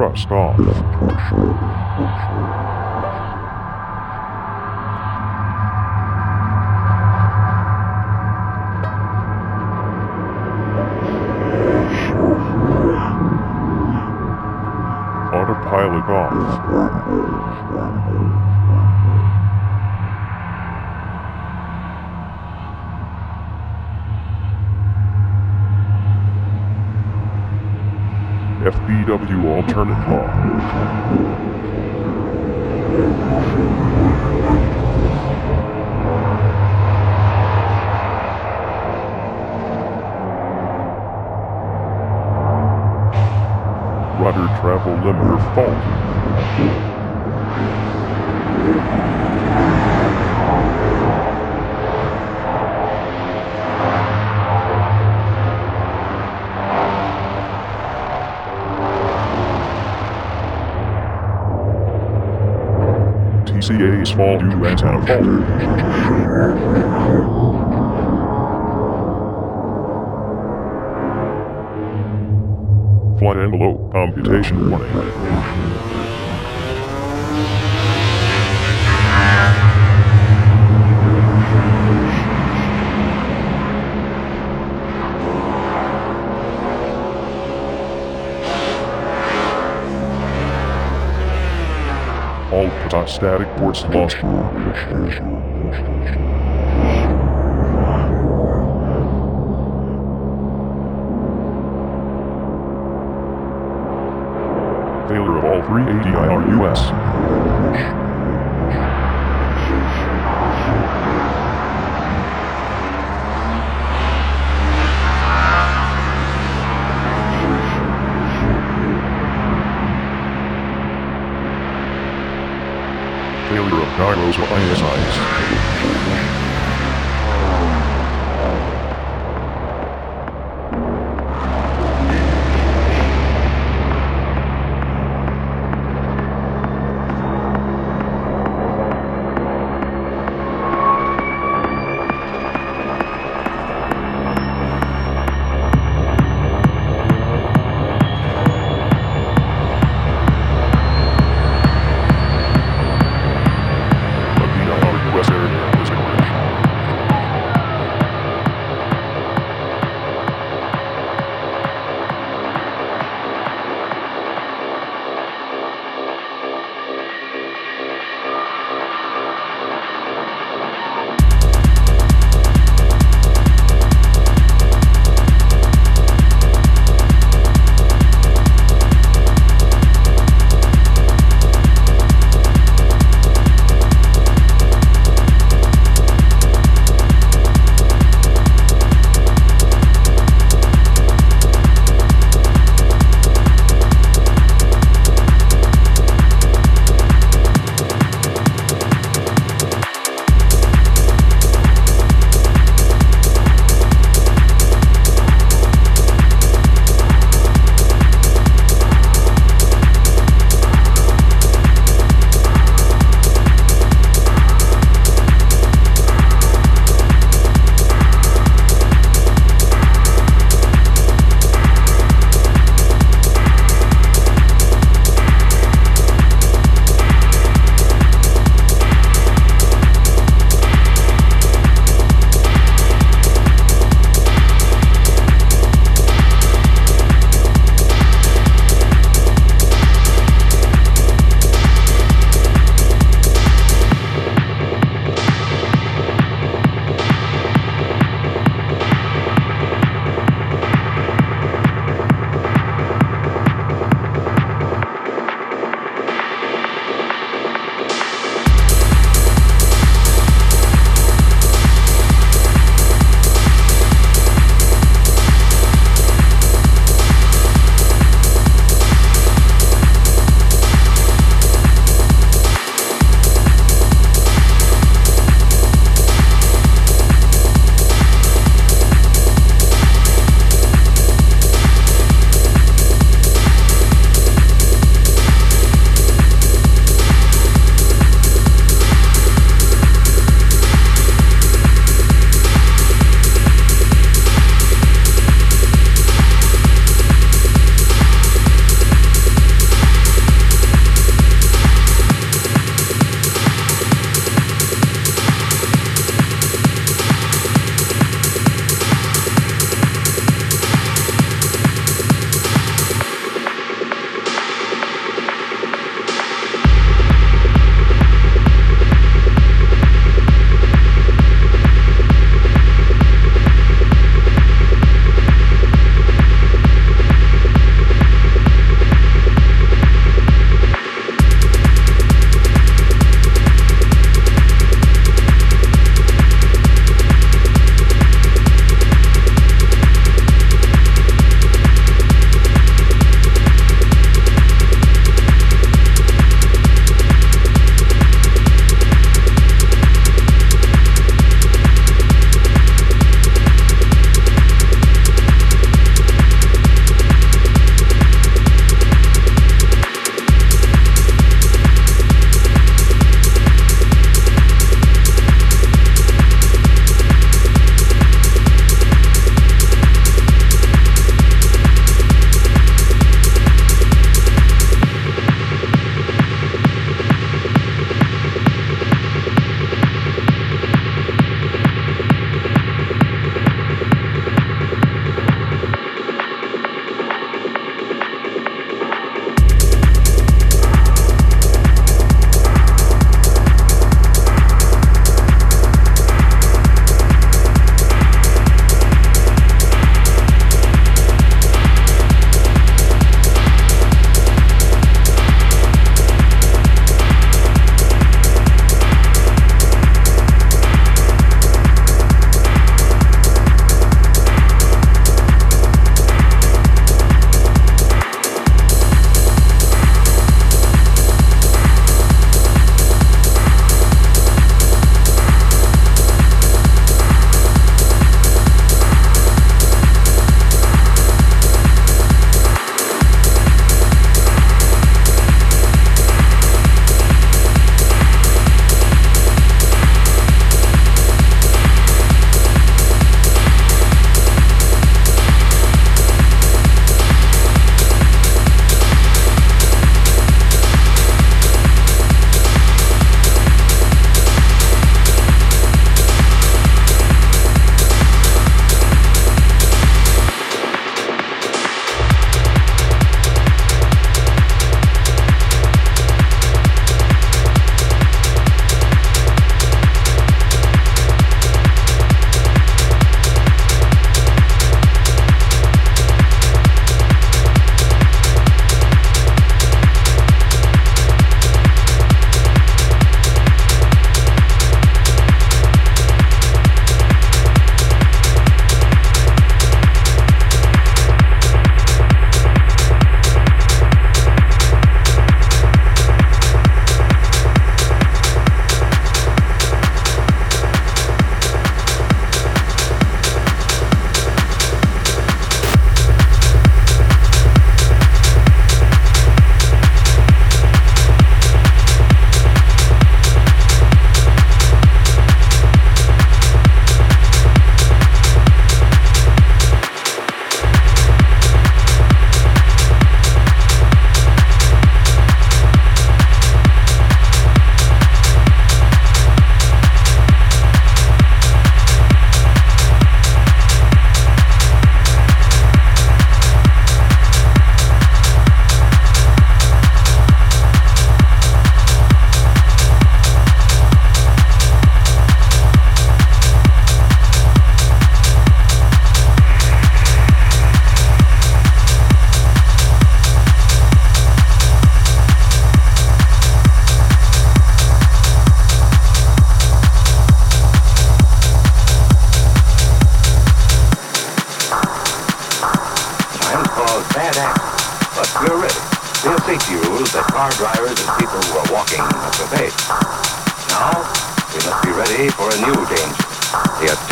Thrust off. Autopilot off. FBW alternate law. Rudder travel limiter fault. TCAS fault due to antenna fault. Flight envelope computation warning. Static ports lost. Failure of all three ADIRUs. Gyros or ISIS.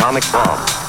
Atomic bomb.